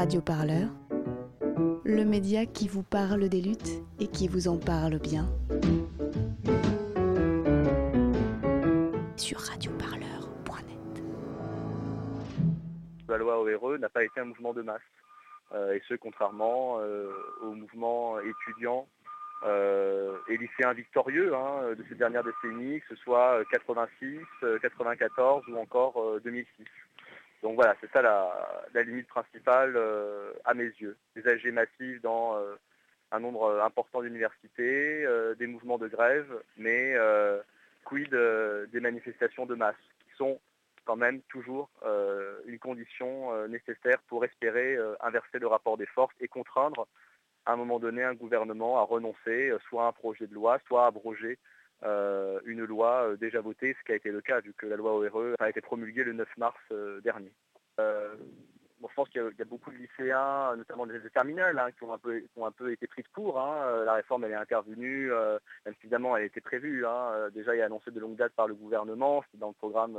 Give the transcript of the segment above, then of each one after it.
Radio Parleur, le média qui vous parle des luttes et qui vous en parle bien. Sur radioparleur.net. La loi ORE n'a pas été un mouvement de masse, euh, et ce contrairement euh, au mouvement étudiant euh, et lycéen victorieux hein, de ces dernières décennies, que ce soit 86, 94 ou encore 2006. Donc voilà, c'est ça la, limite principale euh, à mes yeux. Des AG massifs dans euh, un nombre euh, important d'universités, des mouvements de grève, mais quid des manifestations de masse, qui sont quand même toujours une condition nécessaire pour espérer inverser le rapport des forces et contraindre à un moment donné un gouvernement à renoncer soit à un projet de loi, soit à abroger euh, une loi euh, déjà votée, ce qui a été le cas vu que la loi ORE a été promulguée le 9 mars euh, dernier. je pense qu'il y, a beaucoup de lycéens, notamment des terminales, hein, qui, ont un peu, ont un peu été pris de court. Hein. La réforme elle est intervenue, même évidemment elle était prévue. Hein. Déjà elle est annoncée de longue date par le gouvernement, c'est dans le programme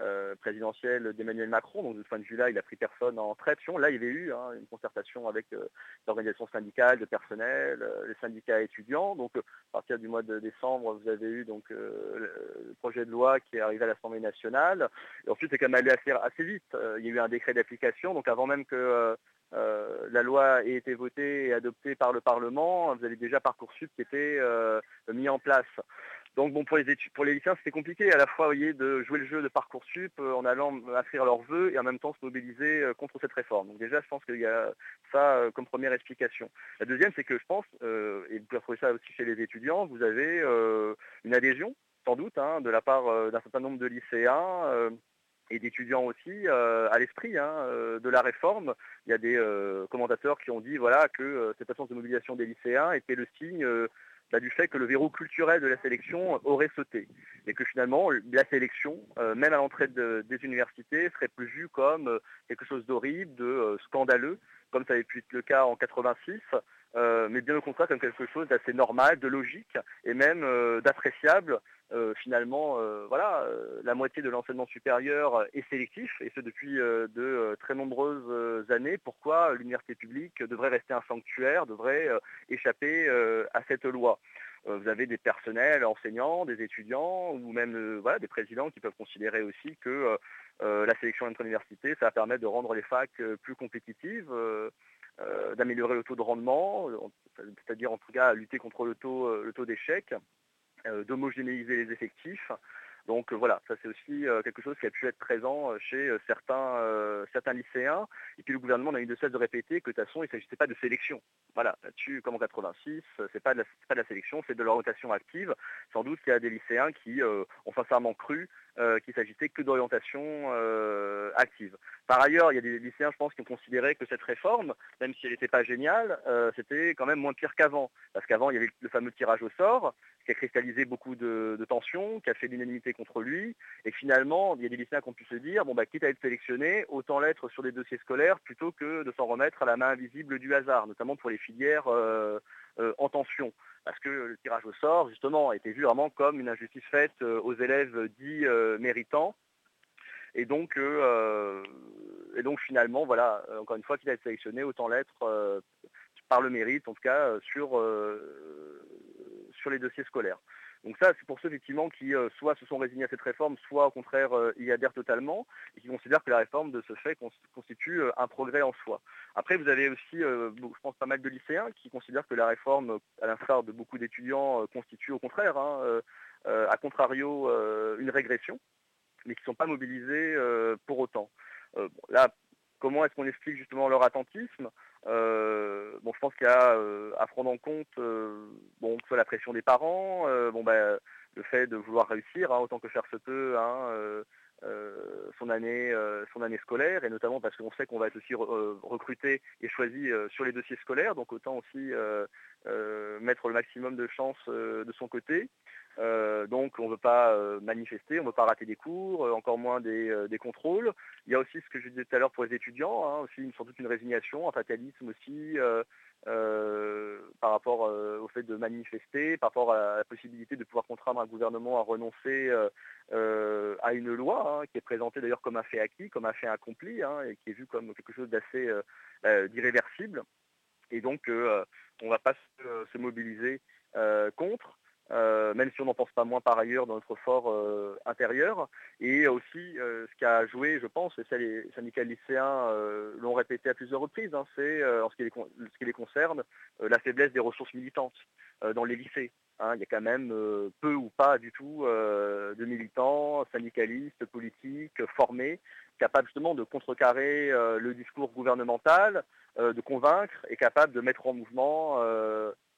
euh, présidentielle d'Emmanuel Macron. Donc de ce point de vue-là, il a pris personne en traction. Là, il y avait eu hein, une concertation avec euh, l'organisation syndicale, de personnel, euh, les syndicats étudiants. Donc à partir du mois de décembre, vous avez eu donc le projet de loi qui est arrivé à l'Assemblée nationale. Et ensuite, c'est quand même allé assez, assez vite. il y a eu un décret d'application. Donc avant même que la loi ait été votée et adoptée par le Parlement, vous avez déjà Parcoursup qui était mis en place. Donc bon pour les études, pour les lycéens c'était compliqué à la fois voyez, de jouer le jeu de parcoursup euh, en allant inscrire leurs vœux et en même temps se mobiliser euh, contre cette réforme. Donc déjà je pense qu'il y a ça euh, comme première explication. La deuxième c'est que je pense, et vous pouvez retrouver ça aussi chez les étudiants, vous avez une adhésion sans doute hein, de la part d'un certain nombre de lycéens et d'étudiants aussi à l'esprit hein, de la réforme. Il y a des commentateurs qui ont dit voilà que cette absence de mobilisation des lycéens était le signe bah, du fait que le verrou culturel de la sélection aurait sauté. Et que finalement, la sélection, euh, même à l'entrée des universités, serait plus vue comme euh, quelque chose d'horrible, de euh, scandaleux, comme ça avait pu être le cas en 86, mais bien au contraire comme quelque chose d'assez normal, de logique et même d'appréciable finalement, euh, voilà, euh, la moitié de l'enseignement supérieur est sélectif, et ce depuis de très nombreuses années. Pourquoi l'université publique devrait rester un sanctuaire, devrait échapper à cette loi? Vous avez des personnels enseignants, des étudiants ou même des présidents qui peuvent considérer aussi que la sélection entre universités, ça va permettre de rendre les facs plus compétitives, d'améliorer le taux de rendement, c'est-à-dire en tout cas lutter contre le taux d'échec. Euh, d'homogénéiser les effectifs. Donc euh, voilà, ça c'est aussi euh, quelque chose qui a pu être présent chez certains, certains lycéens. Et puis le gouvernement n'a eu de cesse de répéter que de toute façon, il ne s'agissait pas de sélection. Voilà, là-dessus, comme en 86, c'est pas pas de la sélection, c'est de l'orientation active. Sans doute qu'il y a des lycéens qui ont sincèrement cru qu'il s'agissait que d'orientation active. Par ailleurs, il y a des lycéens, je pense, qui ont considéré que cette réforme, même si elle n'était pas géniale, c'était quand même moins pire qu'avant. Parce qu'avant, il y avait le fameux tirage au sort, qui a cristallisé beaucoup de, tensions, qui a fait l'unanimité contre lui. Et finalement, il y a des lycéens qui ont pu se dire, bon, bah, quitte à être sélectionné, autant l'être sur des dossiers scolaires plutôt que de s'en remettre à la main invisible du hasard, notamment pour les filières euh, euh, en tension. Parce que le tirage au sort, justement, a été vu vraiment comme une injustice faite euh, aux élèves dits méritants. Et donc, et donc finalement, voilà, encore une fois, qu'il a été sélectionné, autant l'être par le mérite, en tout cas, sur sur les dossiers scolaires. Donc ça, c'est pour ceux effectivement qui euh, soit se sont résignés à cette réforme, soit au contraire euh, y adhèrent totalement et qui considèrent que la réforme de ce fait constitue euh, un progrès en soi. Après, vous avez aussi, je pense, pas mal de lycéens qui considèrent que la réforme, à l'instar de beaucoup d'étudiants, constitue au contraire, hein, à contrario, une régression, mais qui ne sont pas mobilisés pour autant. là, comment est-ce qu'on explique justement leur attentisme? Euh, bon, je pense qu'il y a euh, à prendre en compte euh, bon, soit la pression des parents, bah, le fait de vouloir réussir hein, autant que faire se peut hein, son, année, son année scolaire, et notamment parce qu'on sait qu'on va être aussi recruté et choisi sur les dossiers scolaires, donc autant aussi mettre le maximum de chances de son côté. Euh, donc on ne veut pas euh, manifester, on ne veut pas rater des cours, euh, encore moins des, contrôles. Il y a aussi ce que je disais tout à l'heure pour les étudiants, hein, aussi sans doute une résignation, un fatalisme aussi, par rapport au fait de manifester, par rapport à la possibilité de pouvoir contraindre un gouvernement à renoncer à une loi, hein, qui est présentée d'ailleurs comme un fait acquis, comme un fait accompli, hein, et qui est vu comme quelque chose d'assez d'irréversible. Et donc, on ne va pas se mobiliser contre. Euh, même si on n'en pense pas moins par ailleurs dans notre fort euh, intérieur. Et aussi, euh, ce qui a joué, je pense, et ça les syndicats lycéens l'ont répété à plusieurs reprises, hein, c'est, en ce qui, les, concerne, la faiblesse des ressources militantes dans les lycées. Hein. il y a quand même peu ou pas du tout de militants, syndicalistes, politiques, formés, capables justement de contrecarrer le discours gouvernemental, de convaincre et capables de mettre en mouvement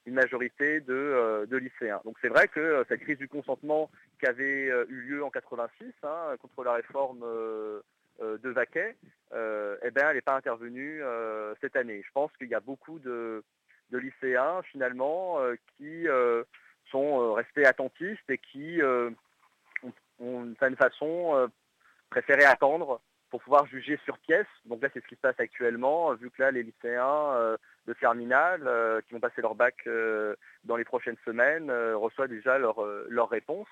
une majorité euh, de, lycéens. Donc c'est vrai que euh, cette crise du consentement qui avait euh, eu lieu en 86 hein, contre la réforme de Vaquet, eh ben, elle n'est pas intervenue cette année. Je pense qu'il y a beaucoup de, lycéens finalement qui sont restés attentistes et qui ont, d'une certaine façon préféré attendre pour pouvoir juger sur pièce. Donc là, c'est ce qui se passe actuellement, vu que là, les lycéens de terminale euh, qui vont passer leur bac euh, dans les prochaines semaines euh, reçoivent déjà leur, leur réponse.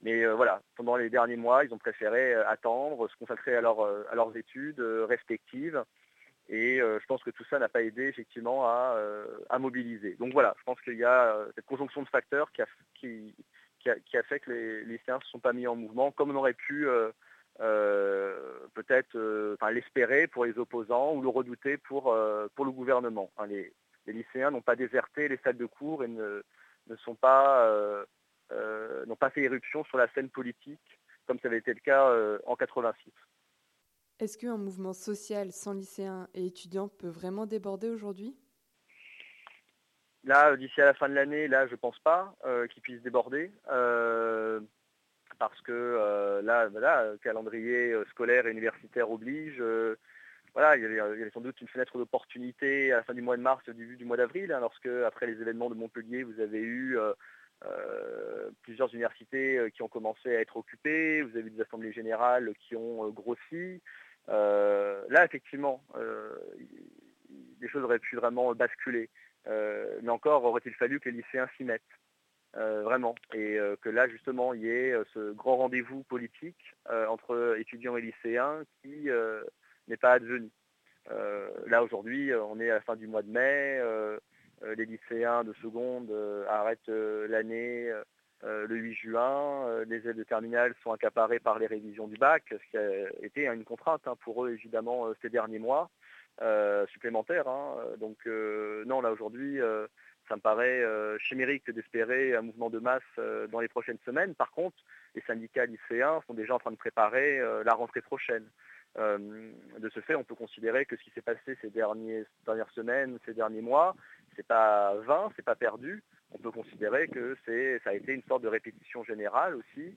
Mais voilà, pendant les derniers mois, ils ont préféré attendre, se consacrer à, à leurs études respectives. Et je pense que tout ça n'a pas aidé effectivement à, mobiliser. Donc voilà, je pense qu'il y a cette conjonction de facteurs qui a, qui, qui a, fait que les, lycéens ne se sont pas mis en mouvement comme on aurait pu peut-être euh, l'espérer pour les opposants ou le redouter pour, euh, pour le gouvernement. Hein, les, lycéens n'ont pas déserté les salles de cours et ne, ne sont pas, n'ont pas fait éruption sur la scène politique comme ça avait été le cas en 86. Est-ce qu'un mouvement social sans lycéens et étudiants peut vraiment déborder aujourd'hui? Là, d'ici à la fin de l'année, là, je ne pense pas qu'il puisse déborder parce que euh, là, voilà, calendrier euh, scolaire et universitaire oblige. Euh, voilà, il y, avait, sans doute une fenêtre d'opportunité à la fin du mois de mars au début du mois d'avril, hein, lorsque, après les événements de Montpellier, vous avez eu plusieurs universités qui ont commencé à être occupées, vous avez eu des assemblées générales qui ont grossi. là, effectivement, les choses auraient pu vraiment basculer. mais encore, aurait-il fallu que les lycéens s'y mettent. Euh, vraiment. Et euh, que là, justement, il y ait euh, ce grand rendez-vous politique entre étudiants et lycéens qui n'est pas advenu. là, aujourd'hui, on est à la fin du mois de mai. les lycéens de seconde arrêtent l'année le 8 juin. les aides de terminale sont accaparées par les révisions du bac, ce qui a été une contrainte hein, pour eux, évidemment, ces derniers mois supplémentaires. Hein. Donc, non, là, aujourd'hui, ça me paraît euh, chimérique d'espérer un mouvement de masse euh, dans les prochaines semaines. Par contre, les syndicats lycéens sont déjà en train de préparer euh, la rentrée prochaine. de ce fait, on peut considérer que ce qui s'est passé ces dernières semaines, ces derniers mois, c'est pas vain, c'est pas perdu. On peut considérer que ça a été une sorte de répétition générale aussi,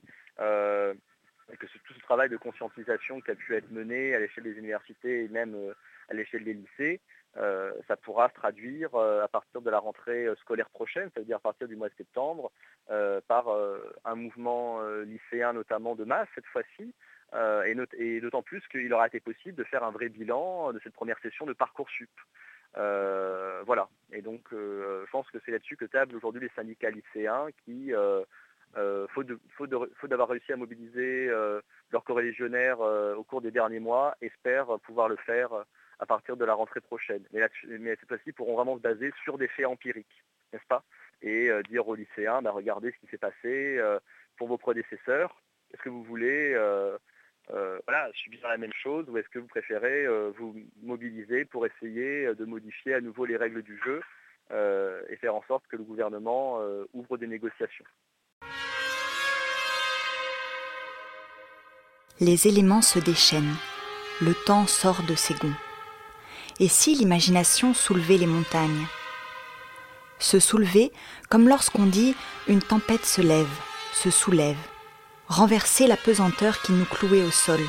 et que tout ce travail de conscientisation qui a pu être mené à l'échelle des universités et même à l'échelle des lycées euh, ça pourra se traduire euh, à partir de la rentrée euh, scolaire prochaine, c'est-à-dire à partir du mois de septembre, par un mouvement lycéen notamment de masse cette fois-ci, et, d'autant plus qu'il aura été possible de faire un vrai bilan de cette première session de Parcoursup. voilà. Et donc, je pense que c'est là-dessus que tablent aujourd'hui les syndicats lycéens qui, faute, d'avoir réussi à mobiliser leurs corréligionnaires au cours des derniers mois, espèrent pouvoir le faire à partir de la rentrée prochaine. Mais, cette fois-ci, pourront vraiment se baser sur des faits empiriques, n'est-ce pas? Et euh, dire aux lycéens, bah, regardez ce qui s'est passé euh, pour vos prédécesseurs. Est-ce que vous voulez euh, subir la même chose ou est-ce que vous préférez vous mobiliser pour essayer de modifier à nouveau les règles du jeu et faire en sorte que le gouvernement ouvre des négociations? Les éléments se déchaînent. Le temps sort de ses gonds. Et si l'imagination soulevait les montagnes? Se soulever comme lorsqu'on dit une tempête se lève, se soulève, renverser la pesanteur qui nous clouait au sol.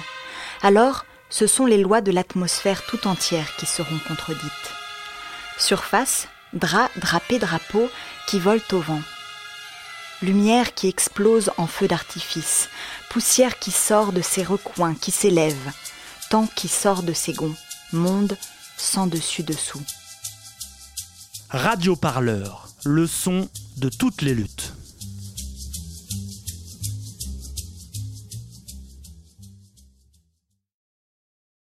Alors, ce sont les lois de l'atmosphère tout entière qui seront contredites. Surface, drap, drapé, drapeau qui volent au vent. Lumière qui explose en feu d'artifice, poussière qui sort de ses recoins, qui s'élève, temps qui sort de ses gonds, monde sans dessus-dessous. Radio Parleur, le son de toutes les luttes.